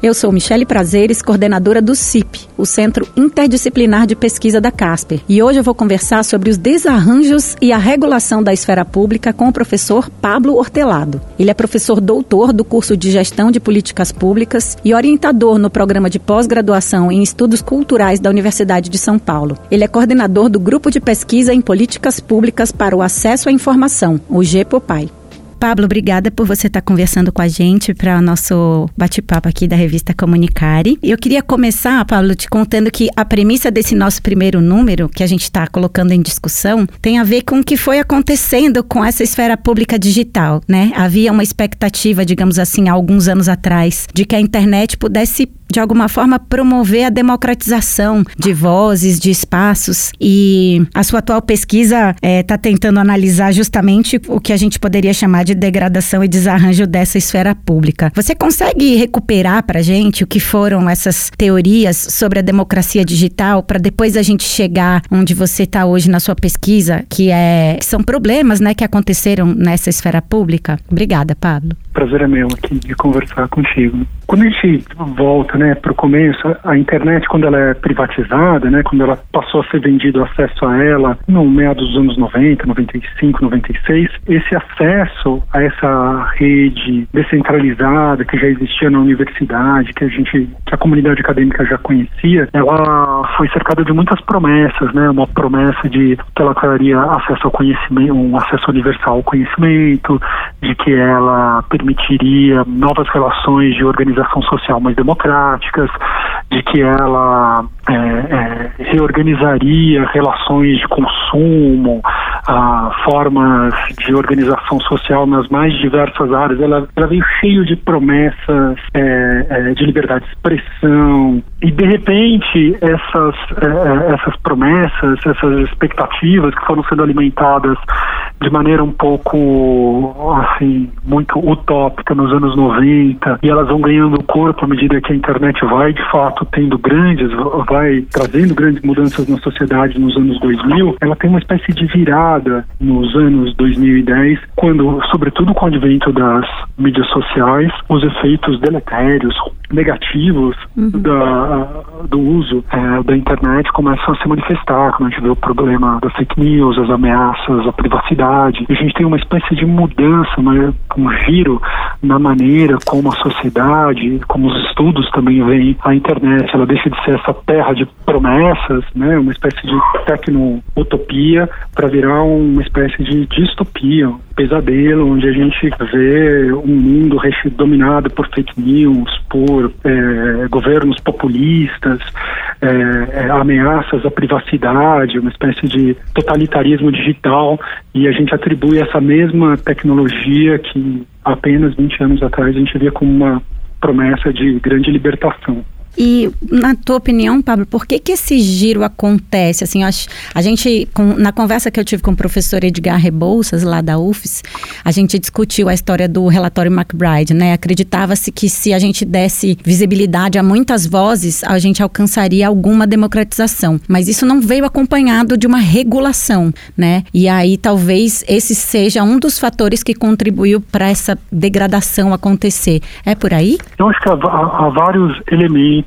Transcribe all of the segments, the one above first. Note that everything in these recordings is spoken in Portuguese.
Eu sou Michele Prazeres, coordenadora do CIP, o Centro Interdisciplinar de Pesquisa da Casper, e hoje eu vou conversar sobre os desarranjos e a regulação da esfera pública com o professor Pablo Hortelado. Ele é professor doutor do curso de Gestão de Políticas Públicas e orientador no programa de pós-graduação em Estudos Culturais da Universidade de São Paulo. Ele é coordenador do Grupo de Pesquisa em Políticas Públicas para o Acesso à Informação, o GEPOPAI. Pablo, obrigada por você estar conversando com a gente para o nosso bate-papo aqui da revista Comunicare. Eu queria começar, Pablo, te contando que a premissa desse nosso primeiro número, que a gente está colocando em discussão, tem a ver com o que foi acontecendo com essa esfera pública digital, né? Havia uma expectativa, digamos assim, há alguns anos atrás, de que a internet pudesse de alguma forma, promover a democratização de vozes, de espaços. E a sua atual pesquisa está é, tá tentando analisar justamente o que a gente poderia chamar de degradação e desarranjo dessa esfera pública. Você consegue recuperar para gente o que foram essas teorias sobre a democracia digital para depois a gente chegar onde você está hoje na sua pesquisa, que é são problemas, né, que aconteceram nessa esfera pública? Obrigada, Pablo. Prazer é meu aqui de conversar contigo. Quando a gente volta né, para o começo, a internet, quando ela é privatizada, né, quando ela passou a ser vendido acesso a ela no meados dos anos 90, 95, 96, esse acesso a essa rede descentralizada que já existia na universidade, que a gente, que a comunidade acadêmica já conhecia, ela foi cercada de muitas promessas, né, uma promessa de que ela traria acesso ao conhecimento, um acesso universal ao conhecimento, de que ela permitiria novas relações de organização social mais democráticas, de que ela é, é, reorganizaria relações de consumo, ah, formas de organização social nas mais diversas áreas. Ela, ela veio cheio de promessas é, é de liberdade de expressão e de repente essas é, é, essas promessas, essas expectativas que foram sendo alimentadas de maneira um pouco assim muito utópica nos anos 90 e elas vão ganhando corpo à medida que a internet vai de fato tendo grandes vai trazendo grandes mudanças na sociedade nos anos 2000 ela tem uma espécie de virada nos anos 2010 quando sobretudo com o advento das mídias sociais os efeitos deletérios negativos uhum. da, do uso é, da internet começam a se manifestar quando a gente vê o problema das fake news as ameaças à privacidade sociedade. A gente tem uma espécie de mudança, um giro na maneira como a sociedade, como os estudos também veem a internet. Ela deixa de ser essa terra de promessas, né, uma espécie de tecno-utopia, para virar uma espécie de distopia, um pesadelo, onde a gente vê um mundo dominado por fake news, por é, governos populistas, é, é, ameaças à privacidade, uma espécie de totalitarismo digital, e a gente atribui essa mesma tecnologia que apenas 20 anos atrás a gente via como uma promessa de grande libertação. E, na tua opinião, Pablo, por que, que esse giro acontece? Assim, a, a gente, com, na conversa que eu tive com o professor Edgar Rebouças, lá da UFES, a gente discutiu a história do relatório McBride, né? Acreditava-se que se a gente desse visibilidade a muitas vozes, a gente alcançaria alguma democratização. Mas isso não veio acompanhado de uma regulação, né? E aí talvez esse seja um dos fatores que contribuiu para essa degradação acontecer. É por aí? Eu acho que há, há vários elementos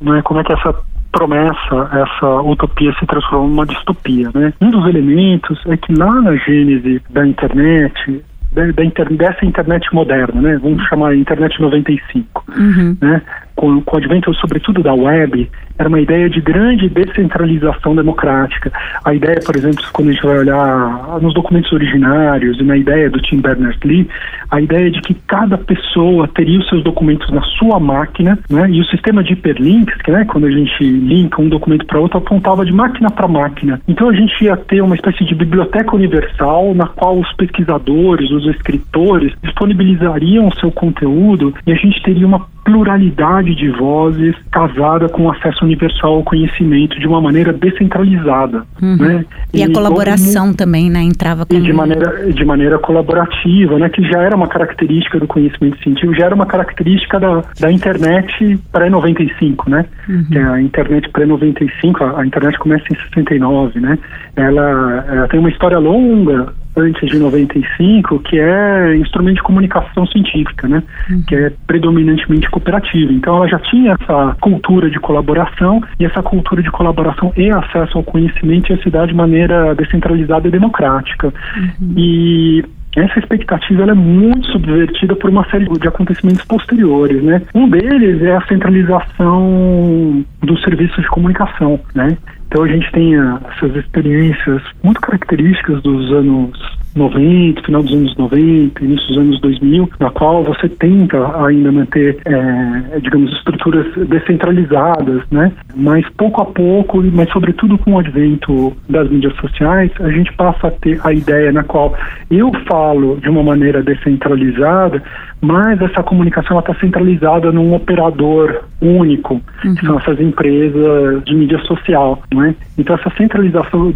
né, como é que essa promessa, essa utopia se transforma numa distopia. Né? Um dos elementos é que lá na gênese da internet, da, da inter, dessa internet moderna, né? vamos chamar internet 95, uhum. né? Com, com o advento sobretudo da web, era uma ideia de grande descentralização democrática. A ideia, por exemplo, quando a gente vai olhar nos documentos originários e na ideia do Tim Berners-Lee, a ideia de que cada pessoa teria os seus documentos na sua máquina, né? E o sistema de hiperlinks, que, né, quando a gente linka um documento para outro, apontava de máquina para máquina. Então a gente ia ter uma espécie de biblioteca universal na qual os pesquisadores, os escritores disponibilizariam o seu conteúdo e a gente teria uma pluralidade de vozes casada com acesso universal ao conhecimento de uma maneira descentralizada. Uhum. Né? E, e, a colaboração também, né? Entrava com... de maneira de maneira colaborativa, né? Que já era uma característica do conhecimento científico, já era uma característica da, da internet pré-95, né? Uhum. Que a internet pré-95, a, a, internet começa em 69, né? Ela, ela tem uma história longa antes de 95, que é instrumento de comunicação científica, né? Uhum. Que é predominantemente cooperativa. Então ela já tinha essa cultura de colaboração e essa cultura de colaboração e acesso ao conhecimento ia se dar de maneira descentralizada e democrática. Uhum. E essa expectativa é muito subvertida por uma série de acontecimentos posteriores, né? Um deles é a centralização dos serviços de comunicação, né? Então a gente tem essas experiências muito características dos anos 90, final dos anos 90, início dos anos 2000, na qual você tenta ainda manter, é, digamos, estruturas descentralizadas, né? Mas pouco a pouco, mas sobretudo com o advento das mídias sociais, a gente passa a ter a ideia na qual eu falo de uma maneira descentralizada, mas essa comunicação está centralizada num operador único, uhum. que são essas empresas de mídia social, não é? Então essa centralização,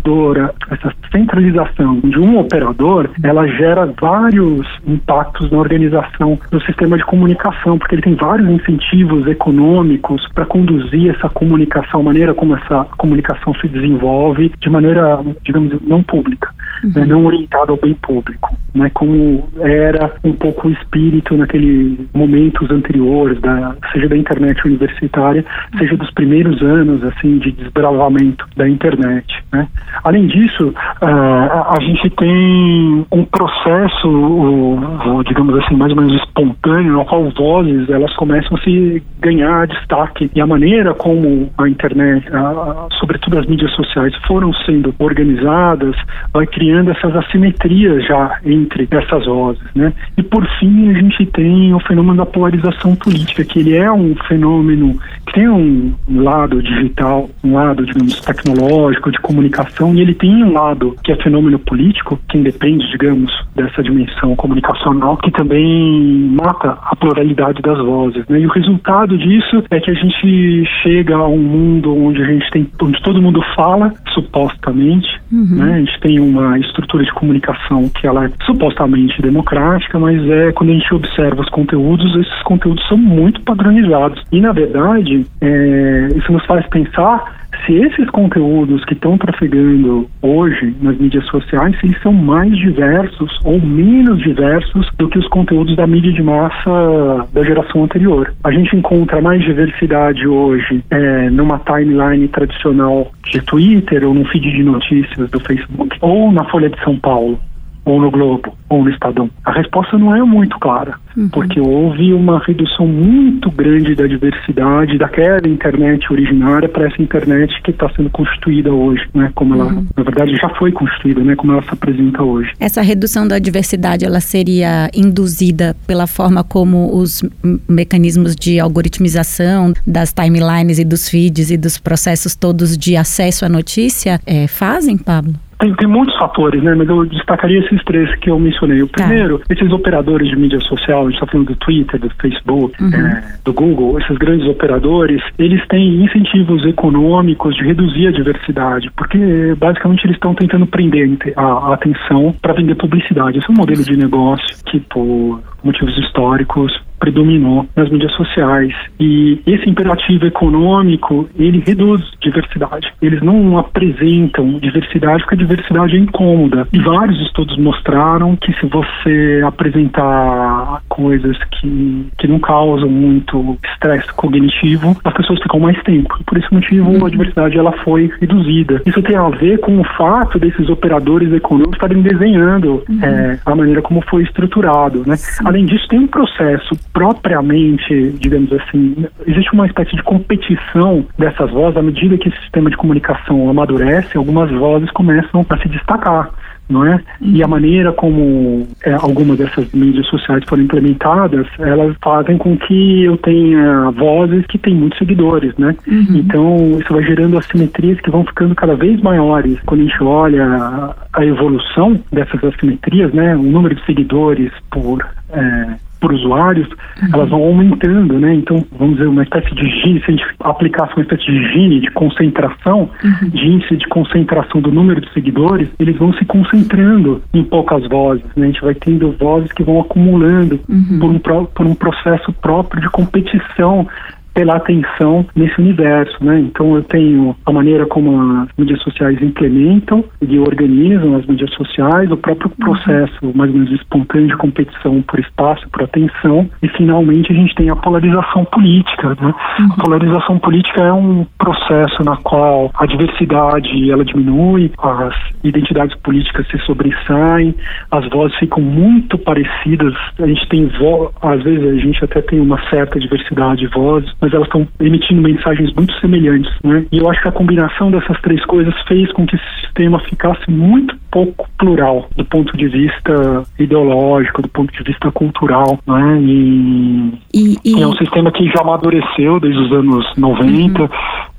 essa centralização de um operador, ela gera vários impactos na organização do sistema de comunicação, porque ele tem vários incentivos econômicos para conduzir essa comunicação, a maneira como essa comunicação se desenvolve de maneira, digamos, não pública, uhum. né? não orientada ao bem público, né? Como era um pouco o espírito naqueles momentos anteriores, da, seja da internet universitária, seja dos primeiros anos assim de desbravamento da internet. Né? Além disso, uh, a gente tem um processo, uh, digamos assim, mais ou menos espontâneo, no qual vozes elas começam a se ganhar destaque e a maneira como a internet, uh, sobretudo as mídias sociais, foram sendo organizadas, vai criando essas assimetrias já entre essas vozes, né? E por fim a gente tem o fenômeno da polarização política, que ele é um fenômeno tem um lado digital, um lado, digamos, tecnológico, de comunicação, e ele tem um lado que é fenômeno político, que independe, digamos, dessa dimensão comunicacional, que também mata a pluralidade das vozes, né? E o resultado disso é que a gente chega a um mundo onde a gente tem, onde todo mundo fala, supostamente, uhum. né? A gente tem uma estrutura de comunicação que ela é supostamente democrática, mas é quando a gente observa os conteúdos, esses conteúdos são muito padronizados. E, na verdade, é, isso nos faz pensar se esses conteúdos que estão trafegando hoje nas mídias sociais, se eles são mais diversos ou menos diversos do que os conteúdos da mídia de massa da geração anterior. A gente encontra mais diversidade hoje é, numa timeline tradicional de Twitter ou num feed de notícias do Facebook ou na Folha de São Paulo ou no Globo, ou no Estadão? A resposta não é muito clara, uhum. porque houve uma redução muito grande da diversidade daquela internet originária para essa internet que está sendo constituída hoje, né? Como ela, uhum. na verdade, já foi constituída, né? Como ela se apresenta hoje. Essa redução da diversidade, ela seria induzida pela forma como os mecanismos de algoritmização das timelines e dos feeds e dos processos todos de acesso à notícia é, fazem, Pablo? Tem, tem muitos fatores, né? Mas eu destacaria esses três que eu mencionei. O tá. primeiro, tá. esses operadores de mídia social, a gente está falando do Twitter, do Facebook, uhum. é, do Google, esses grandes operadores, eles têm incentivos econômicos de reduzir a diversidade, porque basicamente eles estão tentando prender a, a atenção para vender publicidade. Esse é um modelo de negócio que, por motivos históricos, predominou nas mídias sociais. E esse imperativo econômico, ele reduz diversidade. Eles não apresentam diversidade porque a diversidade é incômoda. E vários estudos mostraram que se você apresentar coisas que, que não causam muito estresse cognitivo, as pessoas ficam mais tempo. Por esse motivo, a uhum. diversidade ela foi reduzida. Isso tem a ver com o fato desses operadores econômicos estarem desenhando uhum. é, a maneira como foi estruturado. Né? Além disso, tem um processo propriamente, digamos assim, existe uma espécie de competição dessas vozes. À medida que esse sistema de comunicação amadurece, algumas vozes começam a se destacar não é? E a maneira como é, algumas dessas mídias sociais foram implementadas, elas fazem com que eu tenha vozes que têm muitos seguidores, né? Uhum. Então, isso vai gerando assimetrias que vão ficando cada vez maiores. Quando a gente olha a, evolução dessas assimetrias, né? O número de seguidores por é, por usuários, uhum. elas vão aumentando, né? Então, vamos dizer, uma espécie de gine, se a gente aplicasse uma espécie de gine de concentração, uhum. de índice de concentração do número de seguidores, eles vão se concentrando em poucas vozes, né? A gente vai tendo vozes que vão acumulando uhum. por, um, por um processo próprio de competição pela atenção nesse universo, né? Então eu tenho a maneira como as mídias sociais implementam e organizam as mídias sociais, o próprio uhum. processo mais ou menos espontâneo de competição por espaço, por atenção, e finalmente a gente tem a polarização política, né? Uhum. A polarização política é um processo na qual a diversidade ela diminui, as identidades políticas se sobressaem, as vozes ficam muito parecidas, a gente tem vo às vezes a gente até tem uma certa diversidade de vozes, mas elas estão emitindo mensagens muito semelhantes, né? E eu acho que a combinação dessas três coisas fez com que esse sistema ficasse muito pouco plural do ponto de vista ideológico, do ponto de vista cultural, né? E, e, e... é um sistema que já amadureceu desde os anos 90 uhum.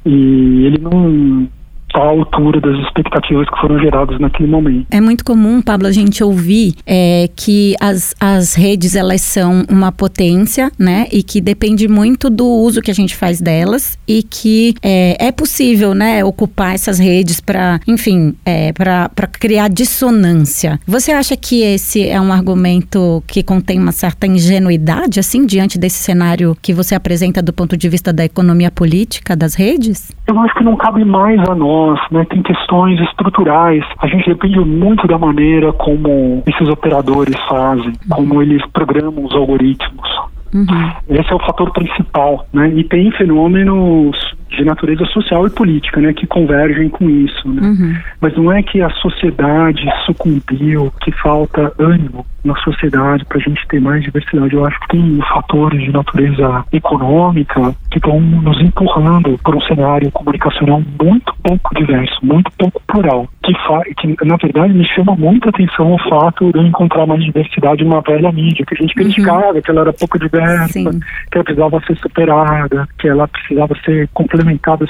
e ele não à altura das expectativas que foram geradas naquele momento. É muito comum, Pablo, a gente ouvir é, que as, as redes elas são uma potência, né, e que depende muito do uso que a gente faz delas e que é, é possível, né, ocupar essas redes para, enfim, é, para criar dissonância. Você acha que esse é um argumento que contém uma certa ingenuidade, assim, diante desse cenário que você apresenta do ponto de vista da economia política das redes? Eu acho que não cabe mais a nós nós, né, tem questões estruturais. A gente depende muito da maneira como esses operadores fazem, como eles programam os algoritmos. Uhum. Esse é o fator principal, né? E tem fenômenos de natureza social e política, né, que convergem com isso, né? Uhum. Mas não é que a sociedade sucumbiu, que falta ânimo na sociedade para a gente ter mais diversidade. Eu acho que tem fatores de natureza econômica que estão nos empurrando para um cenário comunicacional muito pouco diverso, muito pouco plural, que, que na verdade me chama muita atenção o fato de eu encontrar mais diversidade numa velha mídia, que a gente uhum. criticava, uhum. que ela era pouco diversa, Sim. que ela precisava ser superada, que ela precisava ser complementada,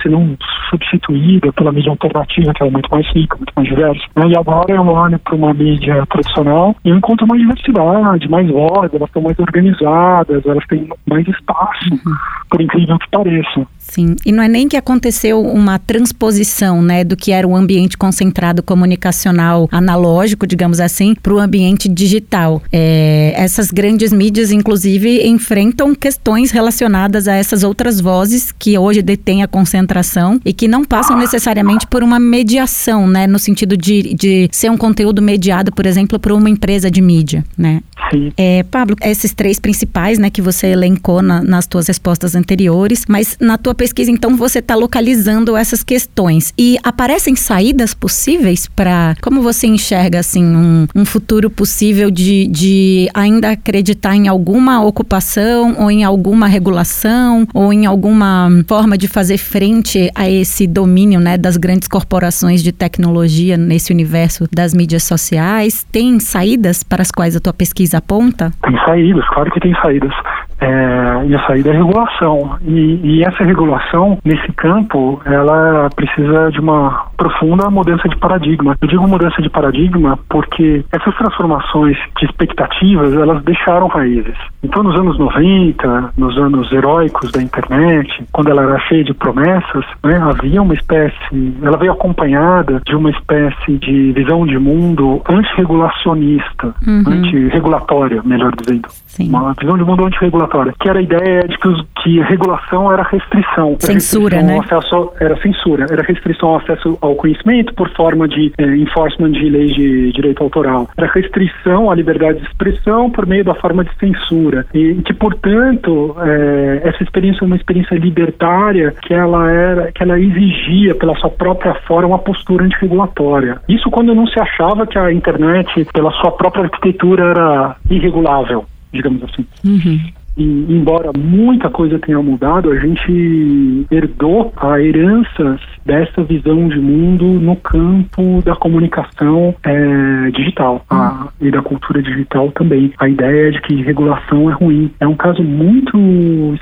se não substituída pela mídia alternativa, que era muito mais rica, muito mais diversa. E agora eu olho para uma mídia tradicional e eu encontro mais diversidade, mais voz, elas estão mais organizadas, elas têm mais espaço, uhum. por incrível que pareça. Sim, e não é nem que aconteceu uma transposição, né, do que era o ambiente concentrado comunicacional analógico, digamos assim, para o ambiente digital. É, essas grandes mídias, inclusive, enfrentam questões relacionadas a essas outras vozes que hoje detêm a concentração e que não passam necessariamente por uma mediação, né, no sentido de, de ser um conteúdo mediado, por exemplo, por uma empresa de mídia, né? Sim. É, Pablo, esses três principais, né, que você elencou na, nas tuas respostas anteriores, mas na tua pesquisa, então, você está localizando essas questões. E aparecem saídas possíveis para. Como você enxerga, assim, um, um futuro possível de, de ainda acreditar em alguma ocupação, ou em alguma regulação, ou em alguma forma de fazer frente a esse domínio, né, das grandes corporações de tecnologia nesse universo das mídias sociais? Tem saídas para as quais a tua pesquisa aponta? Tem saídas, claro que tem saídas. É, e a saída é regulação. E, e, essa regulação, nesse campo, ela precisa de uma profunda mudança de paradigma. Eu digo mudança de paradigma porque essas transformações de expectativas, elas deixaram raízes. Então, nos anos 90, nos anos heróicos da internet, quando ela era cheia de promessas, né, havia uma espécie, ela veio acompanhada de uma espécie de visão de mundo antirregulacionista, uhum. antirregulatória, melhor dizendo. Sim. Uma visão de mundo antirregulatória, que era a ideia de que, os, que regulação era restrição. Censura, era restrição né? Acesso, era censura, era restrição ao acesso ao conhecimento por forma de eh, enforcement de leis de direito autoral. Era restrição à liberdade de expressão por meio da forma de censura. E, que, portanto, eh, essa experiência é uma experiência libertária que ela era, que ela exigia pela sua própria forma uma postura antirregulatória. Isso quando não se achava que a internet, pela sua própria arquitetura, era irregulável digamos assim. Uhum. E, embora muita coisa tenha mudado, a gente herdou a herança dessa visão de mundo no campo da comunicação é, digital a, e da cultura digital também. A ideia de que regulação é ruim. É um caso muito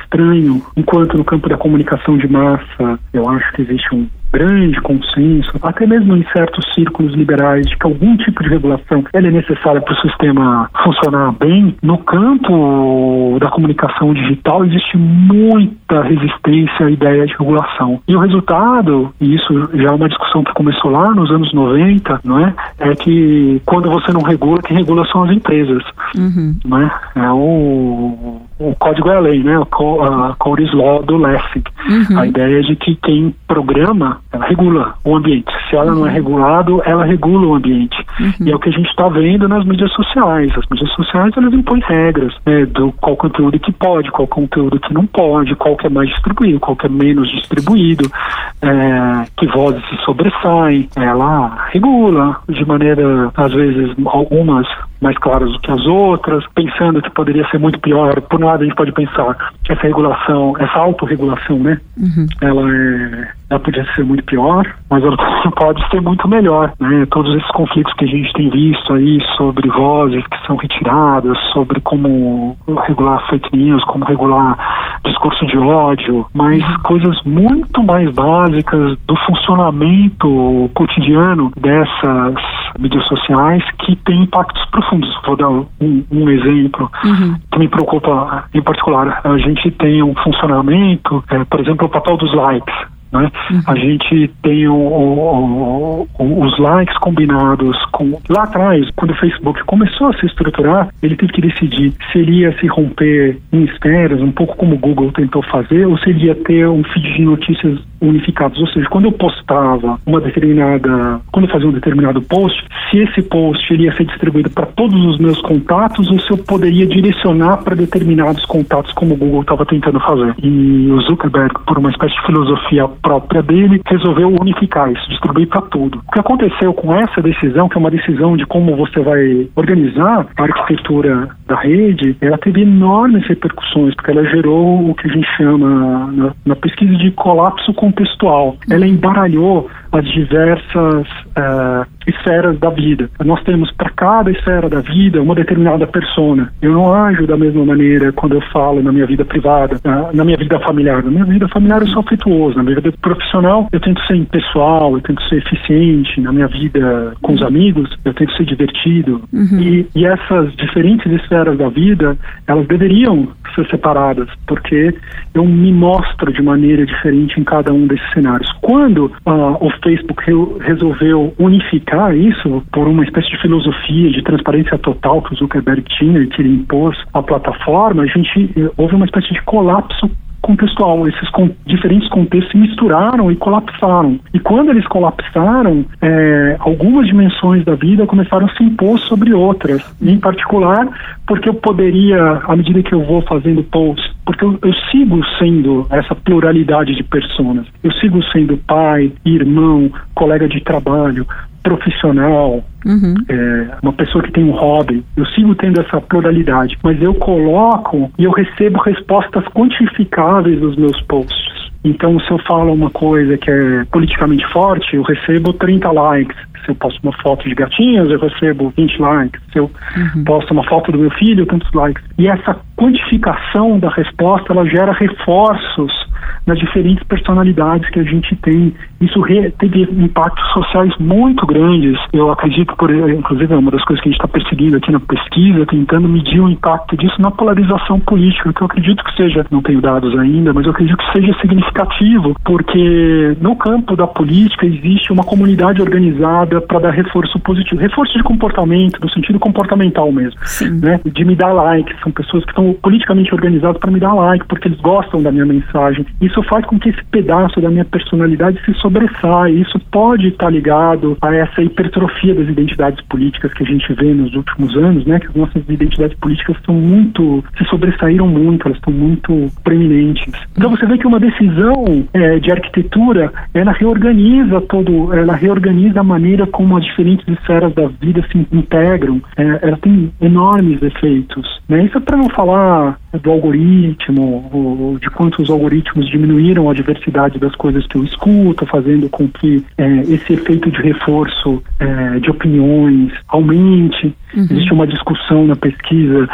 estranho, enquanto no campo da comunicação de massa eu acho que existe um grande consenso, até mesmo em certos círculos liberais, de que algum tipo de regulação é necessária para o sistema funcionar bem. No campo da comunicação digital existe muita resistência à ideia de regulação. E o resultado, e isso já é uma discussão que começou lá nos anos 90, não é? É que quando você não regula, quem regula são as empresas. Uhum. Não é? é o, o código é a lei, né? A Code Law do Lessig. Uhum. A ideia é de que quem programa ela regula o ambiente. Se ela uhum. não é uhum. regulado, ela regula o ambiente. Uhum. E é o que a gente está vendo nas mídias sociais. As mídias sociais elas impõem regras né, do qual conteúdo que pode, qual conteúdo que não pode, qual que é mais distribuído, qual que é menos distribuído, é, que vozes se sobressaem. Ela regula de maneira, às vezes, algumas mais claras do que as outras, pensando que poderia ser muito pior. Por um lado, a gente pode pensar que essa regulação, essa autorregulação, né, uhum. ela é ela podia ser muito pior, mas ela pode ser muito melhor, né? Todos esses conflitos que a gente tem visto aí sobre vozes que são retiradas, sobre como regular fake news, como regular discurso de ódio, mas coisas muito mais básicas do funcionamento cotidiano dessas mídias sociais que têm impactos profundos. Vou dar um, um exemplo uhum. que me preocupa em particular. A gente tem um funcionamento, é, por exemplo, o papel dos likes. Né? Uhum. A gente tem o, o, o, os likes combinados com. Lá atrás, quando o Facebook começou a se estruturar, ele teve que decidir se ele ia se romper em esferas, um pouco como o Google tentou fazer, ou se ele ia ter um feed de notícias unificados. Ou seja, quando eu postava uma determinada. Quando eu fazia um determinado post, se esse post ele ia ser distribuído para todos os meus contatos ou se eu poderia direcionar para determinados contatos, como o Google estava tentando fazer. E o Zuckerberg, por uma espécie de filosofia própria dele, resolveu unificar isso, distribuir para tudo. O que aconteceu com essa decisão, que é uma decisão de como você vai organizar a arquitetura da rede, ela teve enormes repercussões, porque ela gerou o que a gente chama na, na pesquisa de colapso contextual. Ela embaralhou as diversas uh, esferas da vida. Nós temos para cada esfera da vida uma determinada persona. Eu não ajo da mesma maneira quando eu falo na minha vida privada, uh, na minha vida familiar. Na minha vida familiar eu sou afetuoso, na minha vida profissional eu tento ser impessoal, eu tento ser eficiente, na minha vida com os amigos eu tento ser divertido. Uhum. E, e essas diferentes esferas da vida, elas deveriam ser separadas, porque eu me mostro de maneira diferente em cada um desses cenários. Quando uh, o Facebook re resolveu unificar isso por uma espécie de filosofia de transparência total que o Zuckerberg tinha e que ele impôs à plataforma, a gente eh, houve uma espécie de colapso contextual. Esses con diferentes contextos se misturaram e colapsaram. E quando eles colapsaram, é, algumas dimensões da vida começaram a se impor sobre outras. Em particular, porque eu poderia, à medida que eu vou fazendo posts, porque eu, eu sigo sendo essa pluralidade de pessoas. Eu sigo sendo pai, irmão, colega de trabalho, profissional, uhum. é, uma pessoa que tem um hobby, eu sigo tendo essa pluralidade, mas eu coloco e eu recebo respostas quantificáveis dos meus posts. Então, se eu falo uma coisa que é politicamente forte, eu recebo 30 likes. Se eu posto uma foto de gatinhas, eu recebo 20 likes. Se eu uhum. posto uma foto do meu filho, tantos likes. E essa quantificação da resposta, ela gera reforços nas diferentes personalidades que a gente tem. Isso teve impactos sociais muito grandes. Eu acredito, por inclusive, é uma das coisas que a gente está perseguindo aqui na pesquisa, tentando medir o impacto disso na polarização política, que eu acredito que seja, não tenho dados ainda, mas eu acredito que seja significativo, porque no campo da política existe uma comunidade organizada para dar reforço positivo, reforço de comportamento, no sentido comportamental mesmo, Sim. né? De me dar like, são pessoas que estão politicamente organizadas para me dar like, porque eles gostam da minha mensagem. Isso faz com que esse pedaço da minha personalidade se sobressaia. Isso pode estar ligado a essa hipertrofia das identidades políticas que a gente vê nos últimos anos, né? Que as nossas identidades políticas estão muito, se sobressaíram muito, elas estão muito preeminentes. Então você vê que uma decisão é, de arquitetura, ela reorganiza todo, ela reorganiza a maneira como as diferentes esferas da vida se integram. É, ela tem enormes efeitos. Né? Isso é para não falar do algoritmo, de quantos algoritmos diminuíram a diversidade das coisas que eu escuto, fazendo com que é, esse efeito de reforço é, de opiniões aumente. Uhum. Existe uma discussão na pesquisa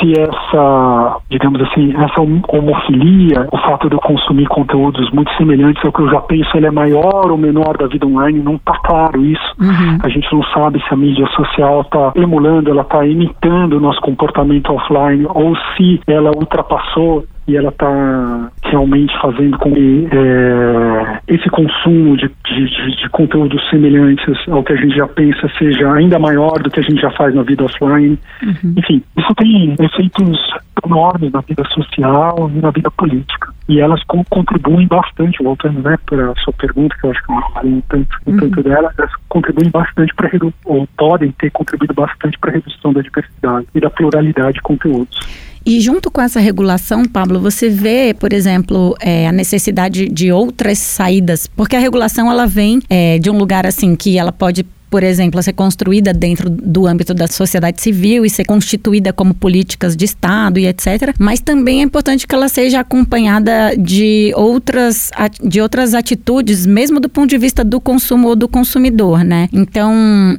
se essa, digamos assim, essa homofilia, o fato de eu consumir conteúdos muito semelhantes ao que eu já penso, ele é maior ou menor da vida online, não está claro isso. Uhum. A gente não sabe se a mídia social está emulando, ela está imitando o nosso comportamento offline ou se ela ultrapassou e ela está realmente fazendo com que é, esse consumo de, de, de, conteúdos semelhantes ao que a gente já pensa seja ainda maior do que a gente já faz na vida offline. Uhum. Enfim, isso tem efeitos enormes na vida social e na vida política. E elas contribuem bastante, voltando né, para a sua pergunta, que eu acho que eu não falei tanto, uhum. tanto dela, elas contribuem bastante para ou podem ter contribuído bastante para a redução da diversidade e da pluralidade de conteúdos. E junto com essa regulação, Pablo, você vê, por exemplo, é, a necessidade de outras saídas, porque a regulação ela vem é, de um lugar assim que ela pode por exemplo, a ser construída dentro do âmbito da sociedade civil e ser constituída como políticas de Estado e etc. Mas também é importante que ela seja acompanhada de outras, de outras atitudes, mesmo do ponto de vista do consumo ou do consumidor, né? Então,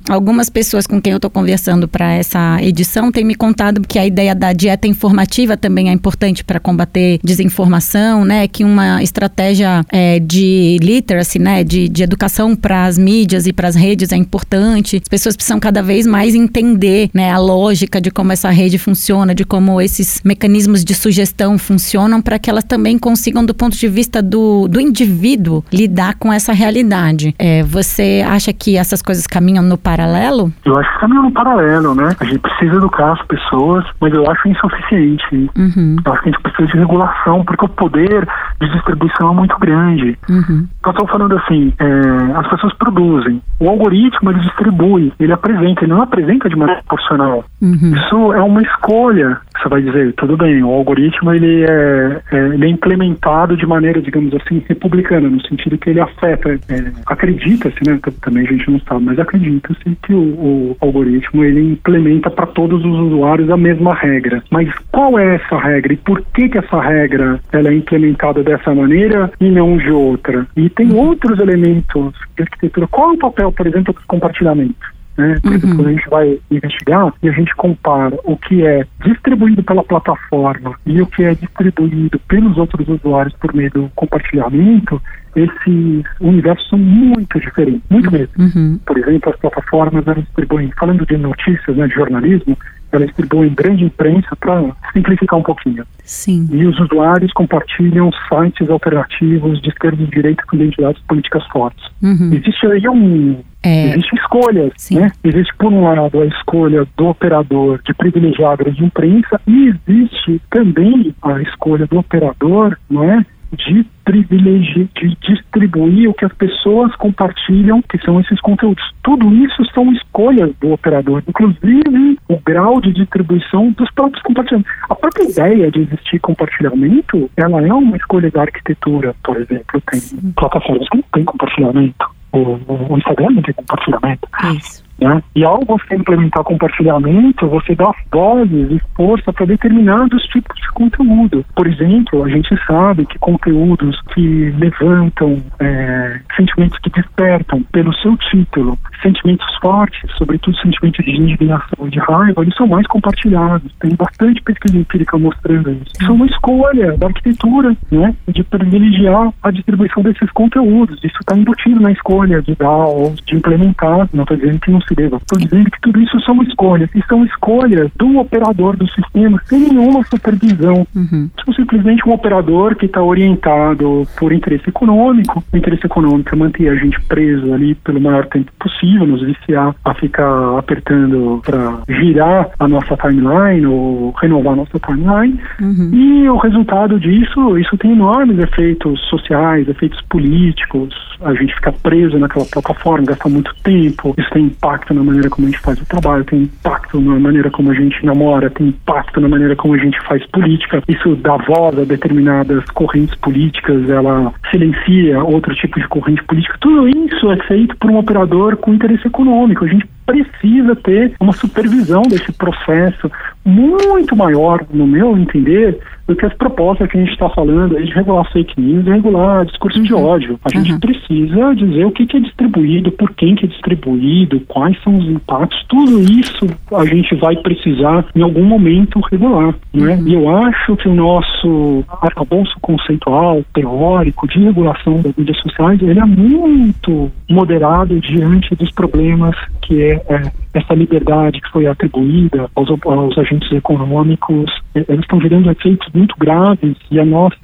algumas pessoas com quem eu estou conversando para essa edição têm me contado que a ideia da dieta informativa também é importante para combater desinformação, né? Que uma estratégia é, de literacy, né? De, de educação para as mídias e para as redes é importante importante. As pessoas precisam cada vez mais entender né, a lógica de como essa rede funciona, de como esses mecanismos de sugestão funcionam, para que elas também consigam, do ponto de vista do, do indivíduo, lidar com essa realidade. É, você acha que essas coisas caminham no paralelo? Eu acho que caminham no paralelo, né? A gente precisa educar as pessoas, mas eu acho insuficiente. Uhum. Eu acho que a gente precisa de regulação, porque o poder de distribuição é muito grande. Uhum. Nós estamos falando assim, é, as pessoas produzem. O algoritmo ele distribui, ele apresenta, ele não apresenta de maneira proporcional. Uhum. Isso é uma escolha. Você vai dizer, tudo bem, o algoritmo ele é, é ele é implementado de maneira, digamos assim, republicana, no sentido que ele afeta, é, acredita-se, né? Também a gente não sabe, mas acredita-se que o, o, algoritmo ele implementa para todos os usuários a mesma regra. Mas qual é essa regra e por que que essa regra ela é implementada dessa maneira e não de outra? E tem outros elementos de arquitetura. Qual é o papel, por exemplo, dos compartilhamento. Né? Uhum. Quando a gente vai investigar e a gente compara o que é distribuído pela plataforma e o que é distribuído pelos outros usuários por meio do compartilhamento, esses universos são muito diferentes, muito mesmo. Uhum. Por exemplo, as plataformas elas distribuem, falando de notícias, né, de jornalismo, elas distribuem grande imprensa para simplificar um pouquinho. Sim. E os usuários compartilham sites alternativos de esquerda e direita com identidades políticas fortes. Uhum. Existe aí um é... Existem escolhas, Sim. né? Existe, por um lado, a escolha do operador de privilegiar a grande imprensa e existe também a escolha do operador, não é? De de distribuir o que as pessoas compartilham, que são esses conteúdos. Tudo isso são escolhas do operador, inclusive o grau de distribuição dos próprios compartilhamentos. A própria ideia de existir compartilhamento, ela é uma escolha da arquitetura, por exemplo. Tem plataformas que não têm compartilhamento. O, o Instagram não tem compartilhamento. Isso. Né? E ao você implementar compartilhamento, você dá vozes e força para determinados tipos de conteúdo. Por exemplo, a gente sabe que conteúdos que levantam é, sentimentos que despertam pelo seu título, sentimentos fortes, sobretudo sentimentos de indignação e de raiva, eles são mais compartilhados. Tem bastante pesquisa empírica mostrando isso. Isso é uma escolha da arquitetura, né, de privilegiar a distribuição desses conteúdos. Isso está embutido na escolha de dar ou de implementar. Não estou dizendo que não Estou dizendo que tudo isso são escolhas, e são escolhas do operador do sistema sem nenhuma supervisão. Uhum. São simplesmente um operador que está orientado por interesse econômico. O interesse econômico é manter a gente preso ali pelo maior tempo possível, nos viciar a ficar apertando para girar a nossa timeline ou renovar a nossa timeline. Uhum. E o resultado disso, isso tem enormes efeitos sociais, efeitos políticos. A gente fica preso naquela plataforma, gasta muito tempo, isso tem impacto impacto na maneira como a gente faz o trabalho, tem impacto na maneira como a gente namora, tem impacto na maneira como a gente faz política. Isso dá voz a determinadas correntes políticas, ela silencia outro tipo de corrente política. Tudo isso é feito por um operador com interesse econômico. A gente precisa ter uma supervisão desse processo muito maior, no meu entender, do que as propostas que a gente está falando aí de regular fake news e regular discurso de uhum. ódio. A gente uhum. precisa dizer o que, que, é distribuído, por quem que é distribuído, quais são os impactos, tudo isso a gente vai precisar em algum momento regular. Né? Uhum. E eu acho que o nosso arcabouço conceitual, teórico, de regulação das mídias sociais, ele é muito moderado diante dos problemas que é, é essa liberdade que foi atribuída aos, aos agentes econômicos, eles estão gerando efeitos muito graves e a nossa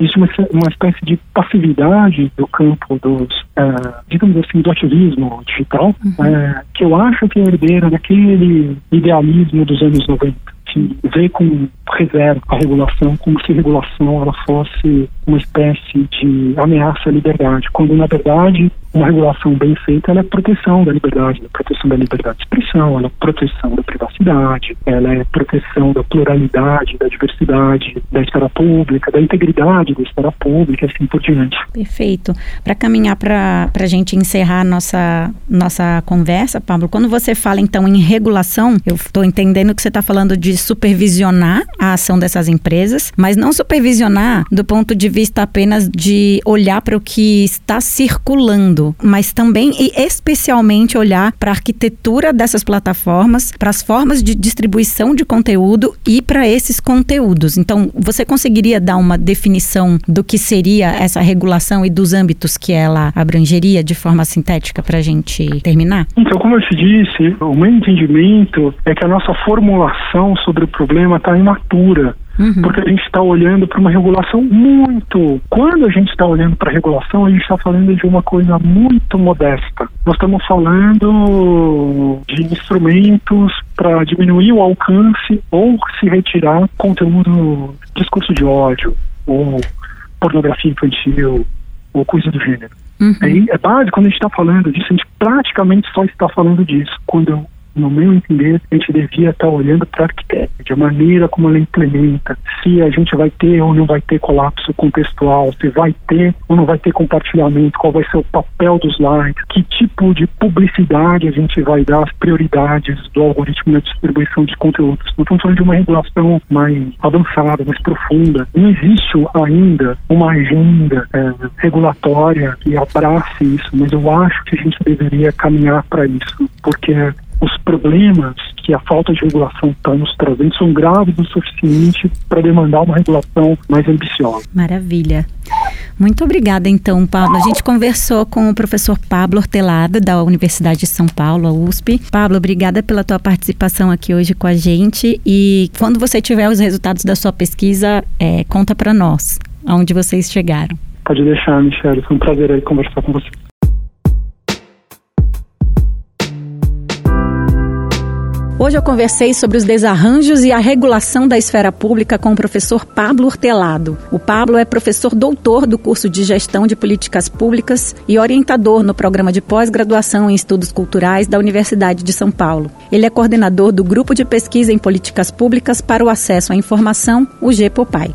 existe uma, uma espécie de passividade do campo dos, é, digamos assim, do ativismo digital, uhum. é, que eu acho que é herdeira daquele idealismo dos anos 90 que vê com reserva a regulação, como se a regulação ela fosse uma espécie de ameaça à liberdade, quando na verdade uma regulação bem feita ela é proteção da liberdade, é proteção da liberdade de expressão, ela é proteção da privacidade, ela é proteção da pluralidade, da diversidade, da esfera pública, da integridade da esfera pública, assim por diante. Perfeito. Para caminhar para a gente encerrar nossa nossa conversa, Pablo, quando você fala então em regulação, eu estou entendendo que você está falando de supervisionar a ação dessas empresas, mas não supervisionar do ponto de vista apenas de olhar para o que está circulando, mas também e especialmente olhar para a arquitetura dessas plataformas, para as formas de distribuição de conteúdo e para esses conteúdos. Então, você conseguiria dar uma definição do que seria essa regulação e dos âmbitos que ela abrangeria de forma sintética para a gente terminar? Então, como eu te disse, o meu entendimento é que a nossa formulação sobre o problema está imatura. Uhum. Porque a gente está olhando para uma regulação muito. Quando a gente está olhando para a regulação, a gente está falando de uma coisa muito modesta. Nós estamos falando de instrumentos para diminuir o alcance ou se retirar conteúdo, discurso de ódio, ou pornografia infantil, ou coisa do gênero. Uhum. É, é básico quando a gente está falando disso, a gente praticamente só está falando disso. Quando no meu entender, a gente devia estar olhando para a arquitetura, de maneira como ela implementa, se a gente vai ter ou não vai ter colapso contextual, se vai ter ou não vai ter compartilhamento, qual vai ser o papel dos likes, que tipo de publicidade a gente vai dar, as prioridades do algoritmo na distribuição de conteúdos. Não estamos falando de uma regulação mais avançada, mais profunda. Não existe ainda uma agenda é, regulatória que abrace isso, mas eu acho que a gente deveria caminhar para isso, porque os problemas que a falta de regulação está nos trazendo são graves o suficiente para demandar uma regulação mais ambiciosa. Maravilha. Muito obrigada, então, Pablo. A gente conversou com o professor Pablo Hortelada, da Universidade de São Paulo, a USP. Pablo, obrigada pela tua participação aqui hoje com a gente. E quando você tiver os resultados da sua pesquisa, é, conta para nós aonde vocês chegaram. Pode deixar, Michelle. Foi um prazer aí conversar com você. Hoje eu conversei sobre os desarranjos e a regulação da esfera pública com o professor Pablo Hortelado. O Pablo é professor doutor do curso de Gestão de Políticas Públicas e orientador no programa de pós-graduação em Estudos Culturais da Universidade de São Paulo. Ele é coordenador do Grupo de Pesquisa em Políticas Públicas para o Acesso à Informação, o GPOPAI.